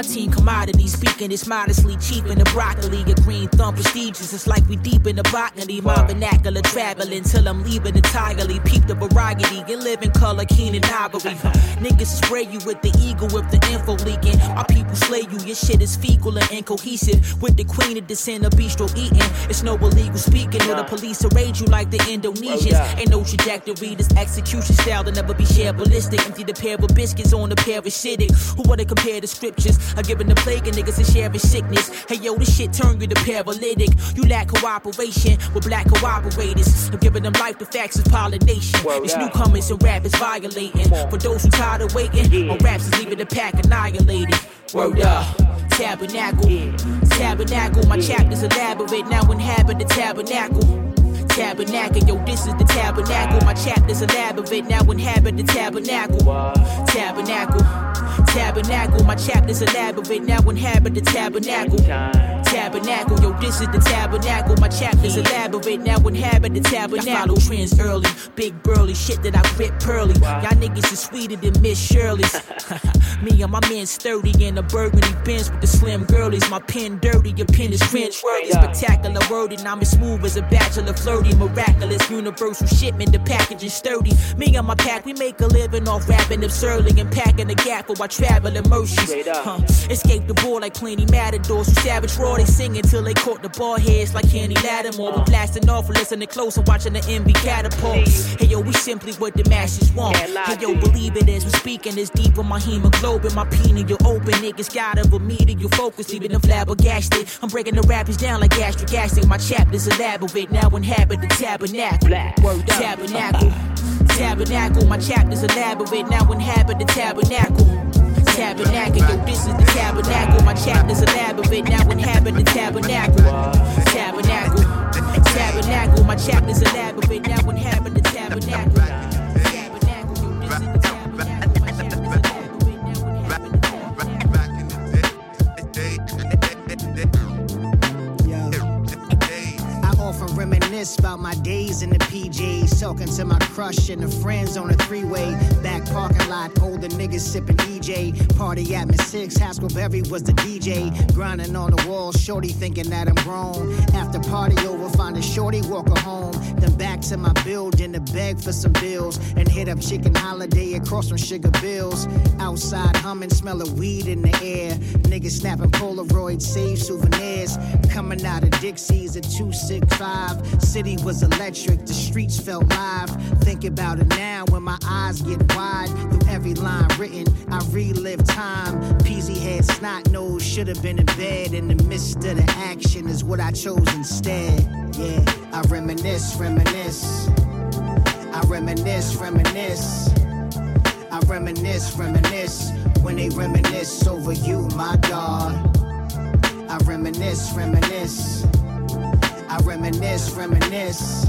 My team commodity speaking is modestly cheap in the broccoli. A green thumb prestigious, it's like we deep in the botany. My vernacular traveling till I'm leaving entirely. Peep the variety live in color, keen and ivory. Niggas spray you with the eagle with the info leaking. Our people slay you, your shit is fecal and incohesive. With the queen of descent of bistro eating. It's no illegal speaking, or the police arrange you like the Indonesians. Oh, Ain't no trajectory, this execution style to never be shared ballistic. Empty the pair of biscuits on the parasitic. Who wanna compare the scriptures? I giving the plague and niggas a sharing sickness. Hey yo, this shit turn you to paralytic. You lack cooperation with black cooperators. I'm giving them life, the facts is pollination. Word It's up. newcomers and rap is violating. For those who tired of waiting, my raps is leaving the pack annihilated. Word up. Tabernacle, tabernacle, my chapters elaborate, now inhabit the tabernacle. Tabernacle, yo, this is the tabernacle. My chapters elaborate, now inhabit the tabernacle. Tabernacle, tabernacle, my chapters elaborate, now inhabit the tabernacle. Tabernacle, yo, this is the tabernacle. My chapters elaborate, now inhabit the tabernacle. I follow trends early, big burly shit that I grip pearly. Y'all niggas is sweeter than Miss Shirley's. Me and my man sturdy in a burgundy Benz with the slim girlies. My pen dirty, your pen is trench worthy. Spectacular word, and I'm as smooth as a bachelor flirty. Miraculous, universal shipment, the package is sturdy. Me and my pack, we make a living off rapping absurdly and packing the gap for our traveling mercies. Straight. Huh. Escape the ball like plenty matadors who savage raw. They sing until they caught the ball heads like Kenny Lattimore. We blasting off, listening close and watching the MV catapult. Hey yo, we simply what the masses want. Hey yo, believe it as we speaking. It's deep in my hemoglobin, my penis, you open. Niggas got of a meter, you focus, leaving them flabbergasted. I'm breaking the rappers down like gastric acid. My chapters elaborate, now inhabit the tabernacle. Black. Word up. Tabernacle. Uh-huh. Tabernacle, my chapters elaborate, now inhabit the tabernacle. Tabernacle, yo, this is the tabernacle. My chapters elaborate, now inhabit the tabernacle. Tabernacle, tabernacle, my chapters elaborate, now inhabit the tabernacle. Tabernacle, reminisce about my days in the PJs, talking to my crush and the friends on the three-way. Back parking lot, older niggas sipping EJ. Party at Miss Six, Haskell Berry was the DJ. Grinding on the wall, shorty thinking that I'm grown. After party over, find a shorty, walk her home. Then back to my building to beg for some bills. And hit up Chicken Holiday across from Sugar Bills. Outside humming, smell of weed in the air. Niggas snapping Polaroid, save souvenirs. Coming out of Dixie's at 265. City was electric, the streets felt live. Think about it now when my eyes get wide. Through every line written, I relive time. Peasy head, snot nose, should have been in bed. In the midst of the action is what I chose instead. Yeah, I reminisce, reminisce. I reminisce, reminisce. I reminisce, reminisce. When they reminisce over you, my God. I reminisce, reminisce. I reminisce, reminisce.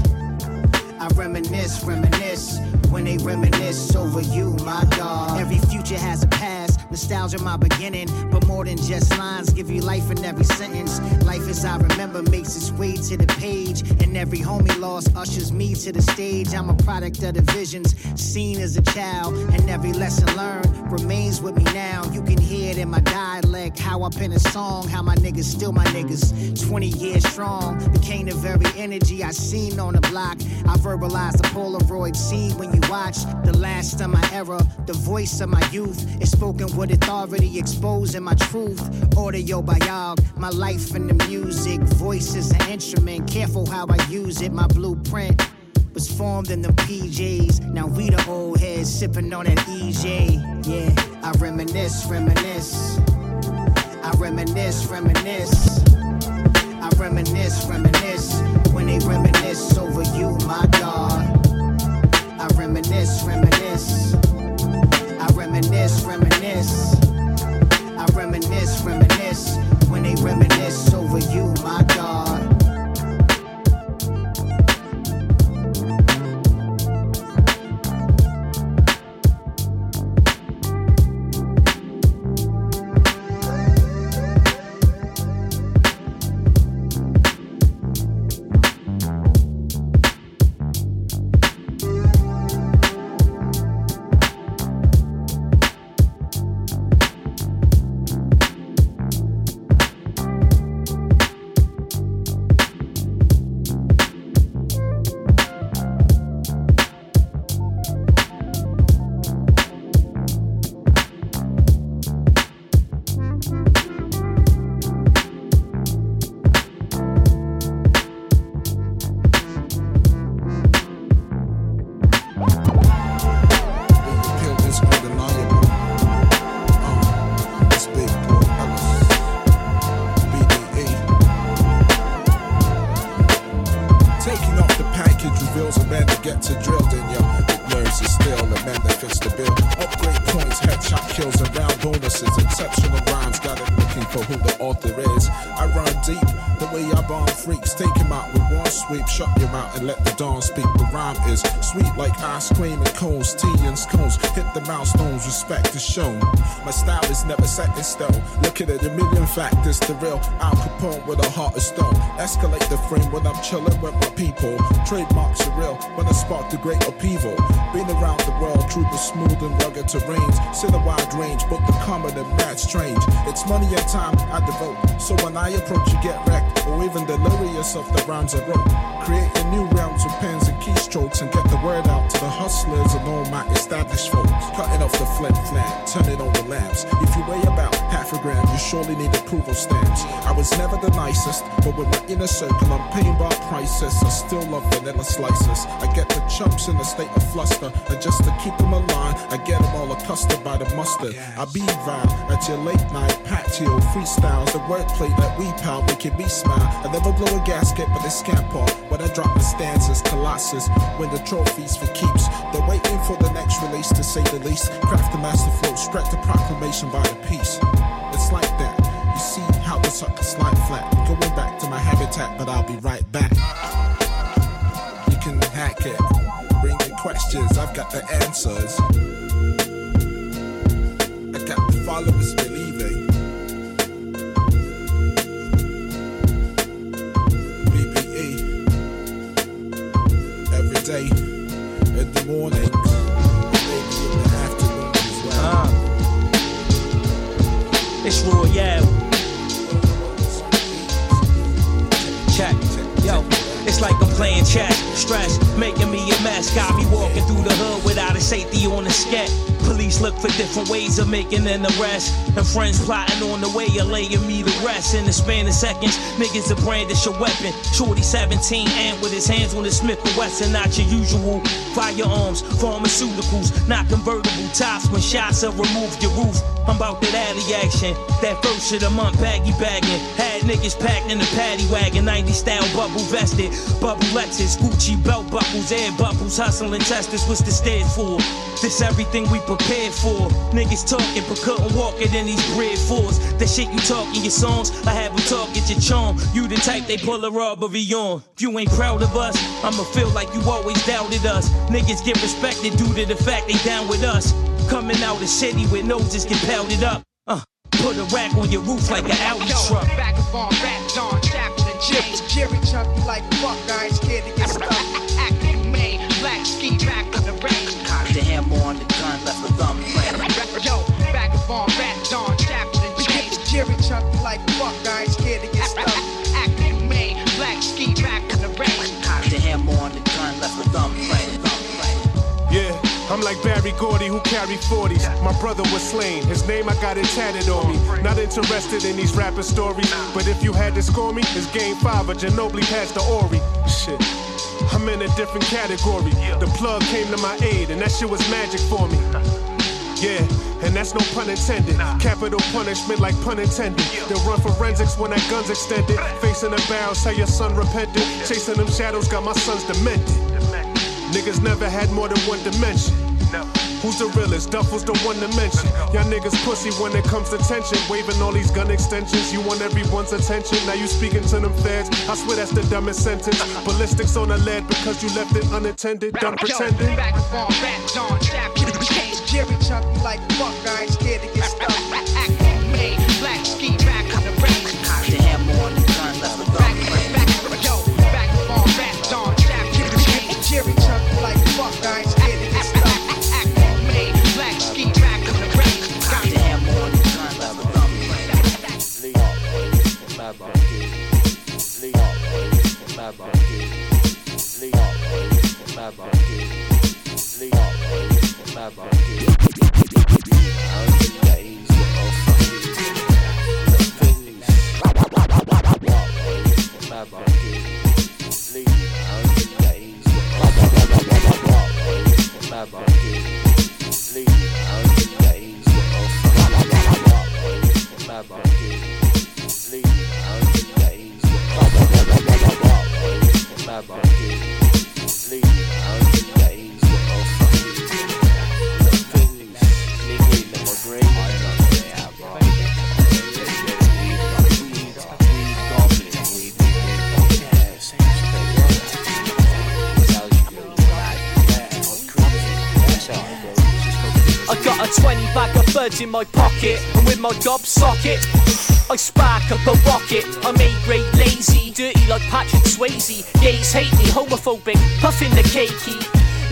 I reminisce, reminisce. When they reminisce over you, my God. Every future has a past. Nostalgia, my beginning. But more than just lines, give you life in every sentence. Life as I remember makes its way to the page. And every homie lost ushers me to the stage. I'm a product of the visions seen as a child. And every lesson learned remains with me now. You can hear it in my dialect. How I pen a song, how my niggas still my niggas. 20 years strong, became the very energy I seen on the block. I verbalized the Polaroid scene when you watch the last of my era, the voice of my youth. is spoken with authority, exposing my truth. Audio biog, my life in the music. Voice is an instrument, careful how I use it. My blueprint was formed in the PJs. Now we the old heads sipping on that EJ. Yeah, I reminisce, reminisce. I reminisce, reminisce. I reminisce, reminisce. When they reminisce over you, my God. I reminisce, reminisce reminisce. I reminisce, reminisce when they reminisce sweet like ice cream and cones, tea and scones. Hit the milestones, respect is shown. My style is never set in stone. Looking at a million factors, the real Al Capone with a heart of stone. Escalate the frame when I'm chilling with my people. Trademarks are real when I spark the great upheaval. Been around the world through the smooth and rugged terrains. See the wide range, but the common and mad strange. It's money and time I devote. So when I approach, you get wrecked, or even delirious of the rhymes I wrote. Creating new realms with pens and keystrokes and get the word out to the hustlers and all my established folks. Cutting off the flip flap, turning on the lamps. If you weigh about half a gram, you surely need approval stamps. I was never the nicest, but with my inner circle, I'm paying by prices. I still love vanilla slices. I get the chumps in a state of fluster, and just to keep them aligned, I get them all accustomed by the mustard. I be vile at your late night patio freestyles. The wordplay that we pound making me smile. I never blow a gasket, but it's scamp off when I drop my stanzas. Colossus, win the trophies for keeps. They're waiting for the next release to say the least. Craft the master flow, spread the proclamation by the piece. It's like that. You see how the sucker slide flat. Going back to my habitat, but I'll be right back. You can hack it. Bring your questions, I've got the answers. I got the followers day, in the mornings, maybe in the afternoon as well. Uh, it's Royale. Playing chess. Stress, making me a mess. Got me walking through the hood without a safety on the sket. Police look for different ways of making an arrest. And friends plotting on the way of laying me to rest. In the span of seconds, niggas will brandish a weapon. Shorty 17 and with his hands on the Smith & Wesson. Not your usual firearms, pharmaceuticals, not convertible tops. When shots will removed, your roof. I'm about that alley action. That first of the month baggy bagging. Had niggas packed in the paddy wagon. 90 style bubble vested. Bubble Lexus, Gucci belt buckles, air bubbles. Hustling testers, what's the stage for? This everything we prepared for. Niggas talking but couldn't walk it in these bread fours. That shit you talk in your songs, I have them talk at your charm. You the type they pull a robbery on. If you ain't proud of us, I'ma feel like you always doubted us. Niggas get respected due to the fact they down with us. Coming out the city with noses get pelted up. Uh, put a rack on your roof like an Audi truck. Back up on rap, John Chapel and James. Jerry chunky like fuck, I ain't scared to get stuck. Acting main, black ski back in the range. Cocked the hammer on the gun, left the thumb print. Yo, back up on rap, John Chapel and James. Jerry chunky like fuck, I ain't scared I'm like Berry Gordy who carry 40s. My brother was slain, his name I got it tatted on me. Not interested in these rapper stories, but if you had to score me, it's game five of Ginobili past the Horry. Shit. I'm in a different category. The plug came to my aid, and that shit was magic for me. Yeah, and that's no pun intended. Capital punishment like pun intended. They'll run forensics when that gun's extended. Facing the barrel, say your son repented. Chasing them shadows, got my sons demented. Niggas never had more than one dimension. Who's the realest? Duffel's the one to mention. Y'all niggas pussy when it comes to tension. Waving all these gun extensions. You want everyone's attention. Now you speaking to them feds. I swear that's the dumbest sentence. Ballistics on the lead because you left it unattended. Done pretending. Back on rap, John Chapel and James. Jerry chunky like fuck, I ain't scared to get stuck. Main, black ski birds in my pocket, and with my gob socket, I spark up a rocket. I'm A-grade lazy, dirty like Patrick Swayze. Gays hate me, homophobic, puffing the cakey.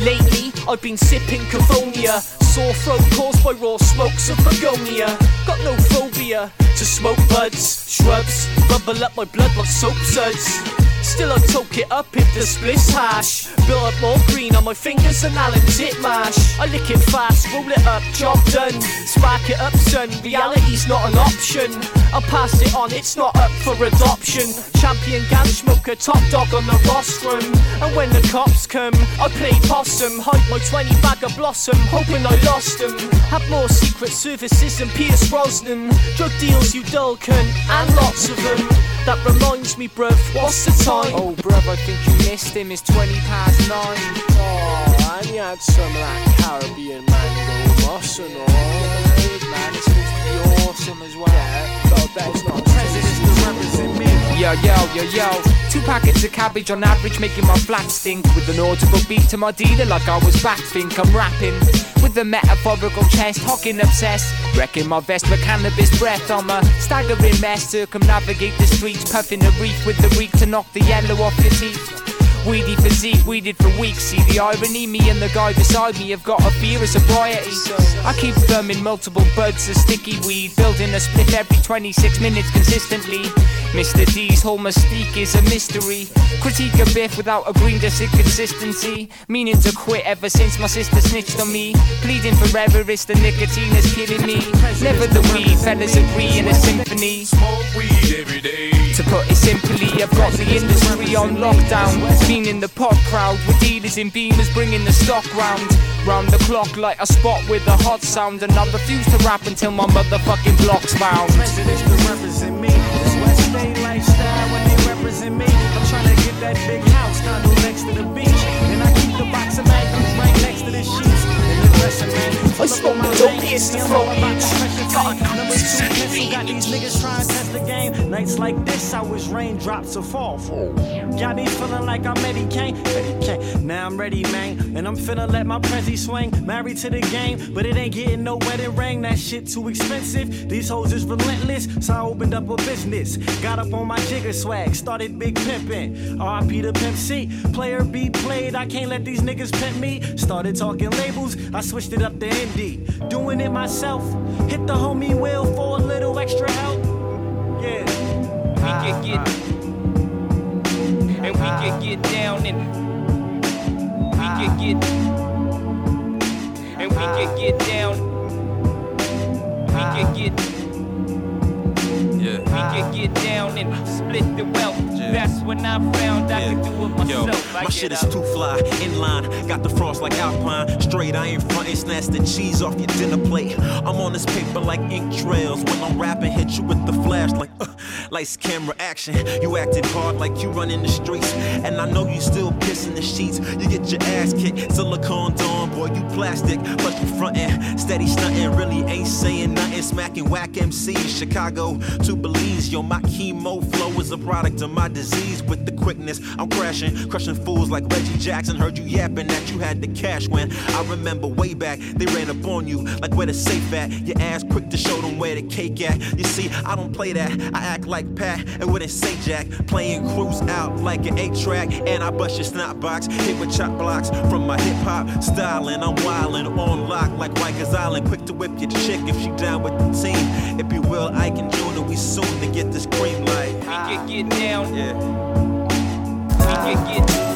Lately, I've been sipping Cavonia. Sore throat caused by raw smokes of begonia. Got no phobia to smoke buds, shrubs, bubble up my blood like soap suds. Still I toke it up if the spliss hash. Build up more green on my fingers than Alan Titchmarsh. I lick it fast, roll it up, job done. Spark it up, son. Reality's not an option. I'll pass it on, it's not up for adoption. Champion gang smoker, top dog on the rostrum. And when the cops come, I play possum. Hide my 20 bag of blossom, hoping I lost them. Have more secret services than Pierce Brosnan. Drug deals, you dull cunt, and lots of them. That reminds me, bruv, what's the time? Oh, bruv, I think you missed him. It's 20 past 9. Oh, and you had some of that Caribbean mango moss and all. man, it's supposed to be awesome as well. Yeah, but that's not presidents to represent me. Yo, yo, yo, yo. Two packets of cabbage on average, making my flat stink. With an audible beat to my dealer, like I was back, think I'm rapping. With a metaphorical chest, hocking obsessed. Wrecking my vest with cannabis breath. I'm a staggering mess, circumnavigate the streets, puffing a reef with the reek to knock the yellow off your teeth. Weedy physique, weeded for weeks. See the irony, me and the guy beside me have got a fear of sobriety. I keep firming multiple buds of sticky weed, building a split every 26 minutes consistently. Mr. D's whole mystique is a mystery. Critique a biff without agreeing to consistency. Meaning to quit ever since my sister snitched on me. Pleading forever, it's the nicotine that's killing me. Never the weed, fellas agree in a symphony. Smoke weed every day. To put it simply, I've got the industry on lockdown. Been in the pop crowd with dealers in beamers bringing the stock round. Round the clock like a spot with a hot sound. And I refuse to rap until my motherfucking block's found. State lifestyle when they represent me. I'm trying to get that big house condo next to the beach. And I keep the box of magnums right next to the sheets. The. I smoke the foliage. God Number two pencil got these niggas trying to test the game. Nights like this, I wish raindrops would fall. Got me feeling like I'm Eddie Kane. Eddie Kane. Now I'm ready, man. And I'm finna let my prezi swing. Married to the game, but it ain't getting no wedding ring. That shit too expensive. These hoes is relentless, so I opened up a business. Got up on my jigger swag, started big pimpin'. RIP to Pimp C. Player B played, I can't let these niggas pimp me. Started talking labels, I switched it up to indie. Doing it myself. Hit the homie Will for a little extra help. Yeah. We can get. And we can get down and. We can get. And we can get down. We can ah. get. Yeah. We can get down and split the wealth. That's when I found I could do it Yo, myself. I my shit is too fly, in line. Got the frost like Alpine. Straight, I ain't frontin', snatch the cheese off your dinner plate. I'm on this paper like ink trails. When I'm rapping, hit you with the flash like uh, lights, camera, action. You acted hard like you running the streets. And I know you still pissing the sheets. You get your ass kicked. Silicone Dawn, boy, you plastic. Plus you frontin', steady stuntin'. Really ain't saying nothing. Smacking whack MC. Chicago to Belize. Yo, my chemo flow is a product of my disease. With the quickness, I'm crashing, crushing fools like Reggie Jackson. Heard you yapping that you had the cash when I remember way back they ran up on you like where the safe at. Your ass quick to show them where the cake at. You see, I don't play that. I act like Pat and wouldn't say Jack. Playing cruise out like an eight track, and I bust your snot box. Hit with chop blocks from my hip hop styling. I'm wildin' on lock like Rikers Island. Quick to whip your chick if she down with the team. If you will, I can join her. We soon to get this cream light. We can get down. Yeah. We can get. We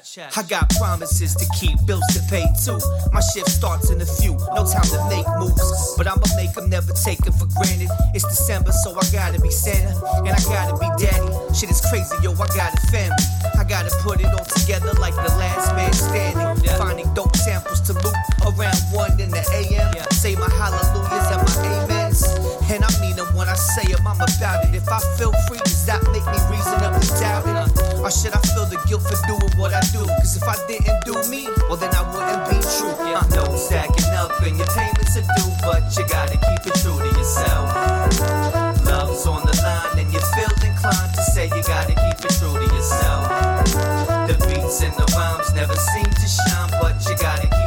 Check. I got promises to keep, bills to pay too. My shift starts in a few, no time to make moves. But I'ma make them never take it for granted. It's December, so I gotta be Santa. And I gotta be daddy. Shit is crazy, yo, I got a family. I gotta put it all together like the last man standing. Finding dope samples to loop around 1 in the AM. Say my hallelujahs and my say them, I'm about it. If I feel free, does that make me reasonably doubt it? Or should I feel the guilt for doing what I do? Cause if I didn't do me, well then I wouldn't be true. I know stacking up and your payments are due, but you gotta keep it true to yourself. Love's on the line and you feel inclined to say you gotta keep it true to yourself. The beats and the rhymes never seem to shine, but you gotta keep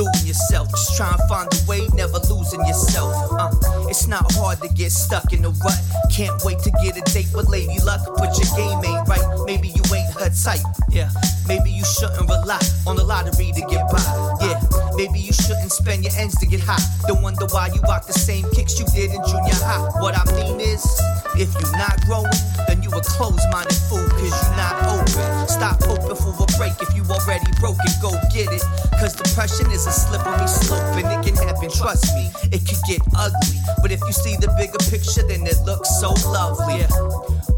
doing yourself. Just try and find a way, never losing yourself. Uh, it's not hard to get stuck in a rut. Can't wait to get a date with Lady Luck, but your game ain't right. Maybe you ain't her type. Yeah, maybe you shouldn't rely on the lottery to get by. Yeah, maybe you shouldn't spend your ends to get high. Don't wonder why you rock the same kicks you did in junior high. What I mean is, if you're not growing, then you a closed-minded fool, cause you're not open. Stop hoping for a break if you already broke it, go get it. Cause depression is a slippery slope and it can happen, trust me, it could get ugly. But if you see the bigger picture, then it looks so lovely.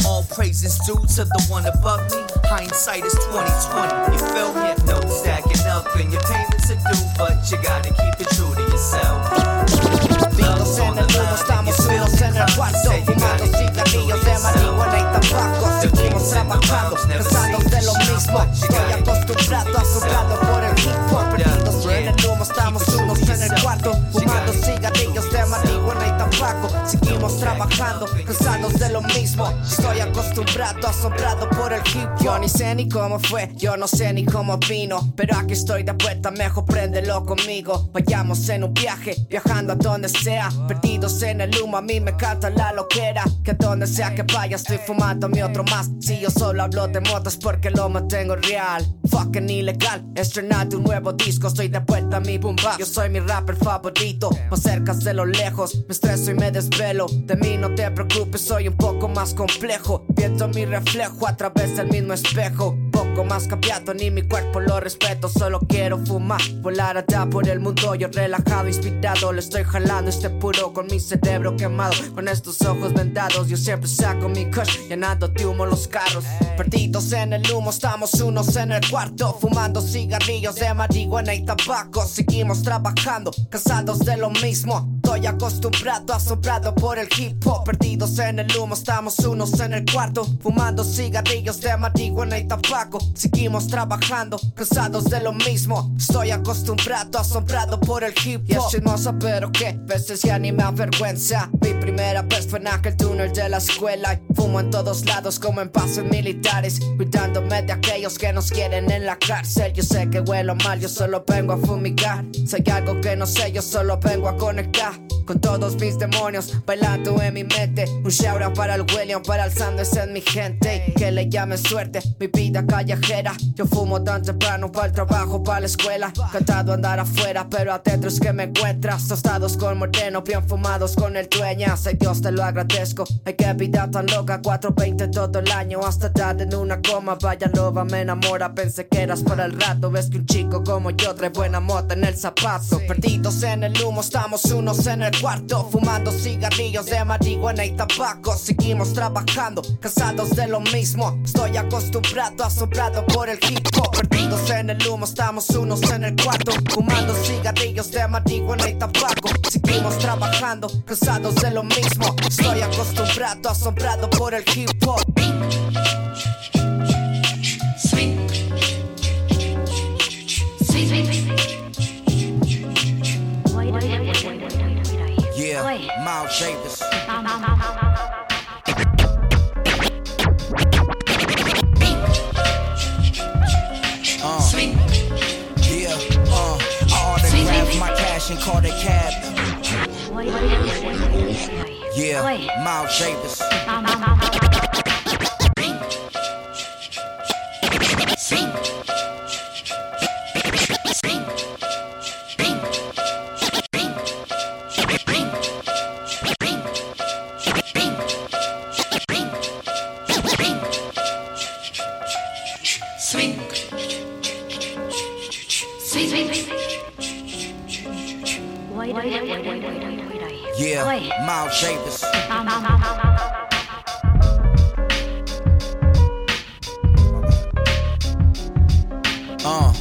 All praises due to the one above me. Hindsight is 2020. You feel me? Stacking up and your payments are due, but you gotta keep it true to yourself. Vivos en el humo, estamos solos en el cuarto Fumando cigarrillos de marihuana y tabaco Seguimos trabajando, cansados de lo mismo Estoy acostumbrado, asombrado por el hip hop. Perdidos en el humo, estamos unos en el cuarto Fumando cigarrillos de marihuana tabaco Seguimos trabajando, cansados de lo mismo. Estoy acostumbrado, asombrado por el hip Yo ni sé ni cómo fue, yo no sé ni cómo vino Pero aquí estoy de vuelta, mejor préndelo conmigo. Vayamos en un viaje, viajando a donde sea Perdidos en el humo, a mí me canta la loquera. Que donde sea que vaya estoy fumando mi otro más. Si yo solo hablo de motos porque lo mantengo real. Fucking ilegal, estrenando un nuevo disco Estoy de vuelta a mi boom bap. Yo soy mi rapper favorito Más cerca de lo lejos, me estreso y me desvelo. De mí no te preocupes, soy un poco más complejo. Viendo mi reflejo a través del mismo espejo Poco más cambiado, ni mi cuerpo lo respeto Solo quiero fumar, volar allá por el mundo Yo relajado, inspirado, le estoy jalando este puro con mi cerebro quemado Con estos ojos vendados, yo siempre saco mi kush Llenando de humo los carros Perdidos en el humo, estamos unos en el cuarto Fumando cigarrillos de marihuana y tabaco Seguimos trabajando, cansados de lo mismo Estoy acostumbrado, asombrado por el hip hop Perdidos en el humo, estamos unos en el cuarto Fumando cigarrillos de marihuana y tabaco Seguimos trabajando, cansados de lo mismo. Estoy acostumbrado, asombrado por el hip hop. Y es chismoso pero que veces ya ni me avergüenza. Mi primera vez fue en aquel túnel de la escuela. Y Fumo en todos lados como en pasos militares. Cuidándome de aquellos que nos quieren en la cárcel. Yo sé que huelo mal, yo solo vengo a fumigar. Hay algo que no sé, yo solo vengo a conectar Con todos mis demonios. Bailando en mi mente. Un shout out para el William, para el Sanders en mi gente. Que le llame suerte, mi vida callejera. Yo fumo tan temprano para el trabajo, para la escuela. Cantado andar afuera, pero adentro es que me encuentras. Tostados con moreno, bien fumados con el dueñas. Ay Dios te lo agradezco, ay qué vida tan loca. 420 todo el año, hasta tarde en una coma. Vaya loba, me enamora, pensé que eras para el rato. Ves que un chico como yo trae buena mota en el zapato. Perdidos en el humo, estamos unos en el cuarto Fumando cigarrillos de marihuana y tabaco. Seguimos trabajando, cansados de lo mismo. Estoy acostumbrado, asombrado por el hip hop. Perdidos en el humo, estamos unos en el cuarto. Fumando cigarrillos de marihuana y tabaco. Seguimos trabajando, cansados de lo mismo. Estoy acostumbrado, asombrado por el hip hop Miles Davis. Uh, yeah, uh, I autographed my cash and called a cab. Yeah, Miles Davis. Yeah, Miles Davis. Uh,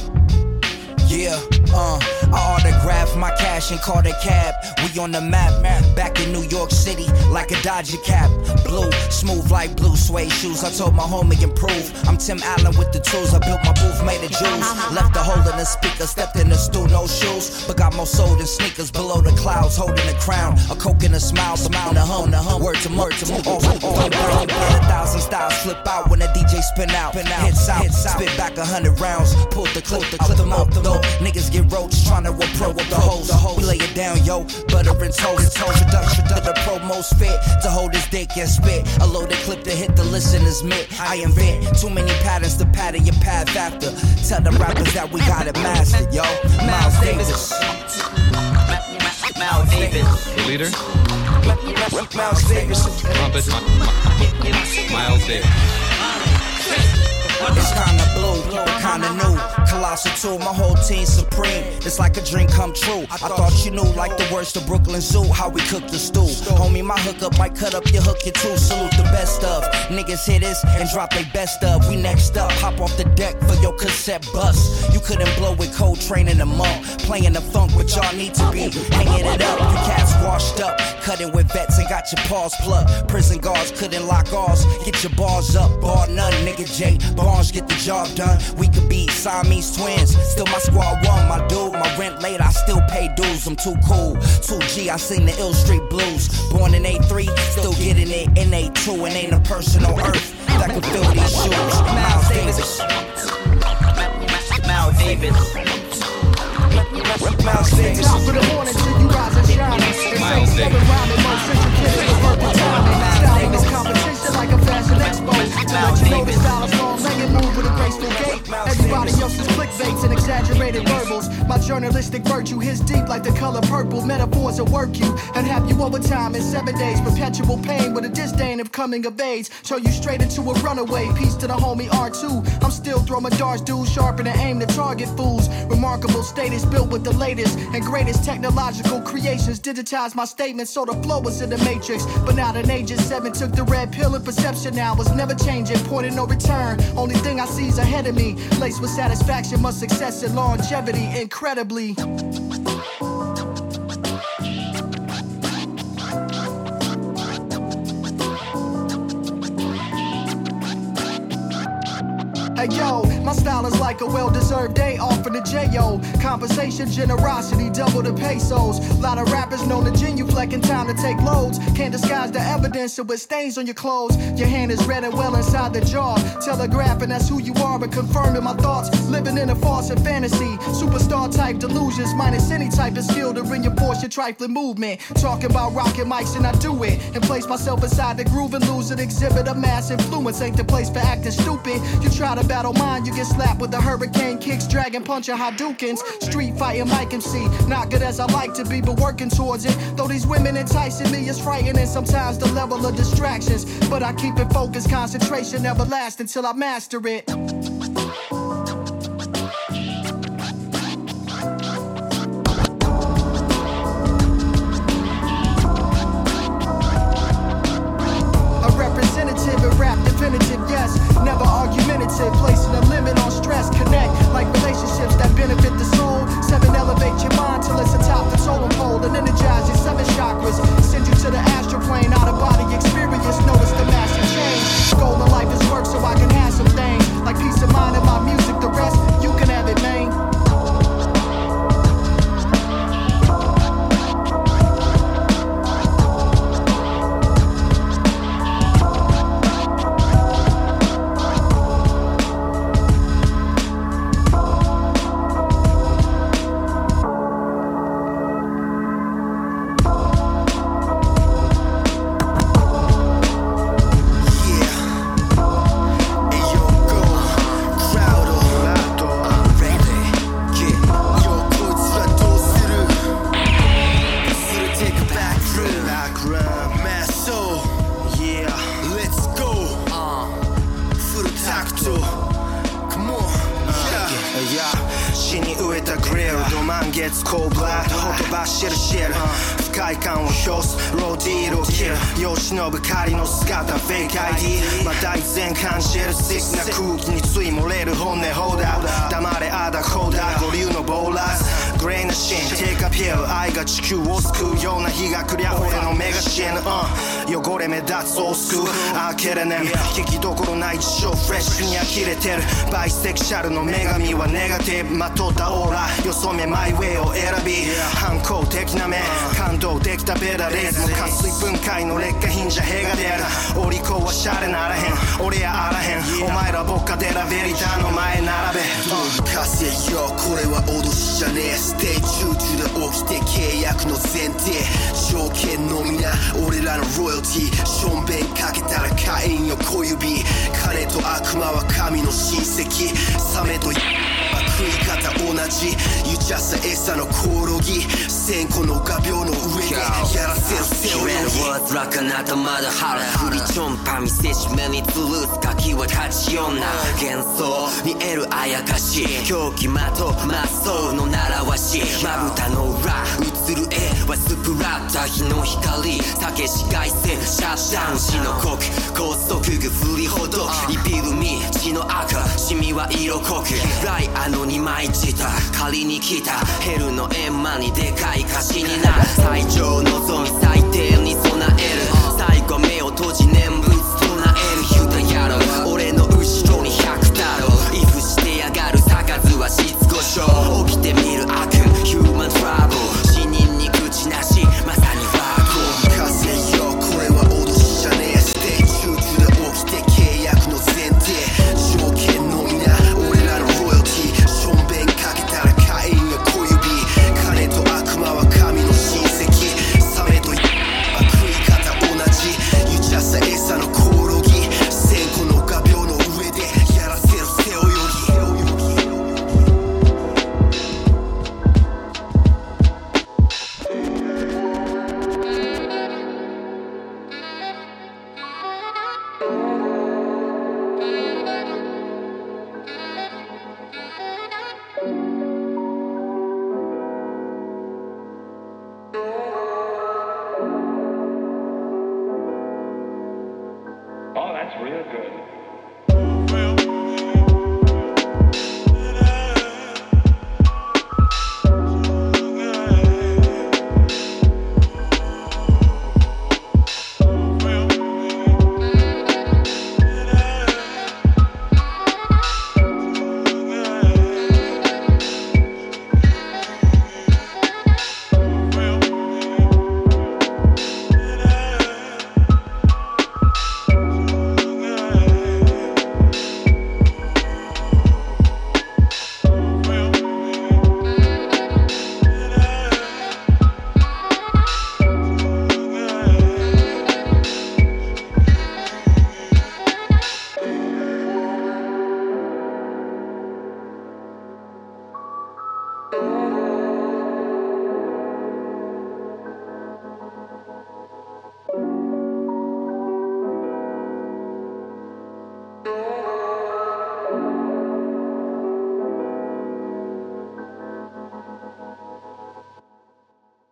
yeah, uh, I autographed my cash and called a cab. On the map, back in New York City, like a Dodger cap. Blue, smooth like blue suede shoes. I told my homie improve. I'm Tim Allen with the tools. I built my booth made of jewels. Left a hole in the speaker, stepped in the stool, no shoes. But got more soul than sneakers below the clouds, holding a crown. A coke and a smile, smile, the hum, the hum. Word to word to move. Off, off, off, off. A thousand styles flip out when the DJ spin out. Hits out, spit back a hundred rounds. Pull the clip, the clip them out the. Niggas get roached trying to approach the hoes. We lay it down, yo. Butter and toast, introduction to the pro most fit to hold his dick and spit. A loaded clip to hit the listener's mitt. I invent too many patterns to pattern your path after. Tell them rappers that we got it mastered, yo. Miles Davis. Miles Davis. The leader? Miles Davis. Miles Davis. It's kinda blue, kinda new. Colossal too, my whole team supreme. It's like a dream come true. I thought you knew, like the worst of Brooklyn Zoo, how we cook the stew. Homie, my hookup might cut up your hook, you too. Salute the best of. Niggas hit this and drop they best of. We next up, hop off the deck for your cassette bust. You couldn't blow with Coltrane in a month. Playing the funk, but y'all need to be hanging it up. You cats washed up, cutting with vets and got your paws plucked. Prison guards couldn't lock ours. Get your bars up, bar none, nigga J. Barnes get the job done. We could be Siamese twins. Still my squad one, my dude. My rent late, I still pay dues. I'm too cool. 2G, I sing the Ill Street Blues. Born in A3, still getting it in A2. And ain't a person on earth that can fill these shoes. Journalistic virtue his deep like the color purple. Metaphors will work you and have you over time in seven days. Perpetual pain with a disdain of coming of age. Show you straight into a runaway. Peace to the homie R2. I'm still throwing my darts, dude, sharpen and aim to target fools. Remarkable status built with the latest and greatest technological creations. Digitize my statements so the flow was in the matrix. But now that age seven, took the red pill and perception now was never changing. Point of no return. Only thing I see is ahead of me. Laced with satisfaction, much success and longevity. Incredibly. Hey yo, my style is like a well-deserved day off in the J.O. Compensation, generosity, double the pesos. Lot of rappers known to genuflect in time to take loads. Can't disguise the evidence so it stains on your clothes. Your hand is red and well inside the jar. Telegraphing that's who you are, but confirming my thoughts. Living in a false and fantasy. Superstar type delusions, minus any type of skill to reinforce your trifling movement. Talking about rocking mics and I do it. And place myself inside the groove and lose it. Exhibit a mass influence. Ain't the place for acting stupid. You try to battle mine, you get slapped with the hurricane kicks, dragon punch, and Hadoukens. Street fighting Mike MC. Not good as I like to be, but working towards it. Though these women enticing me is frightening sometimes the level of distractions. But I keep it focused, concentration never lasts until I master it. Gets cold blood. ほとばしるシェル不快感を表すローディールを切る世忍ぶ仮の姿フェイク ID まだ依然感じるシックな空気につい漏れる本音ホーダー黙れあだこうだ五流のボーラーグレーなシーン。テイクアピール愛が地球を救うような日が来りゃ俺のメガシーン、uh、汚れ目立つオースク開けれねん。聞きどころない一生フレッシュに呆れてる。バイセクシャルの女神はネガティブ。まとったオーラ。よそめマイウェイを選び反抗的な目。感動できたベラレーズも加水分解の劣化品じゃ屁が出る。お利口はシャレならへん。俺やあらへん。お前らボッカデラベリタの前並べ。稼いよこれは脅しじゃねえステージ中で起きて契約の前提条件のみな俺らのロイヤルティションベンかけたら会員よ小指金と悪魔は神の親戚サメと食い方同じ。ゆちゃさ餌のコオロギ。千個の画鋲の上でやらせる背泳ぎ What's like an 頭で腹振りちょんぱ見せしめに吊るす柿は立ち女幻想に得るあやかし。狂気まとまっそうの習わし。まぶたの裏映る絵はスプラッタ日の光酒紫外線シャッダウン死の国高速具振りほどイピルミ血の赤シミは色濃くライアの二枚舌仮に来たヘルの円満にでかい歌詞になる。最上望み最低に備える。最後目を閉じ念仏唱える。ユダヤロ俺の後ろに100だろイフしてやがる坂津は失語症起きてみる悪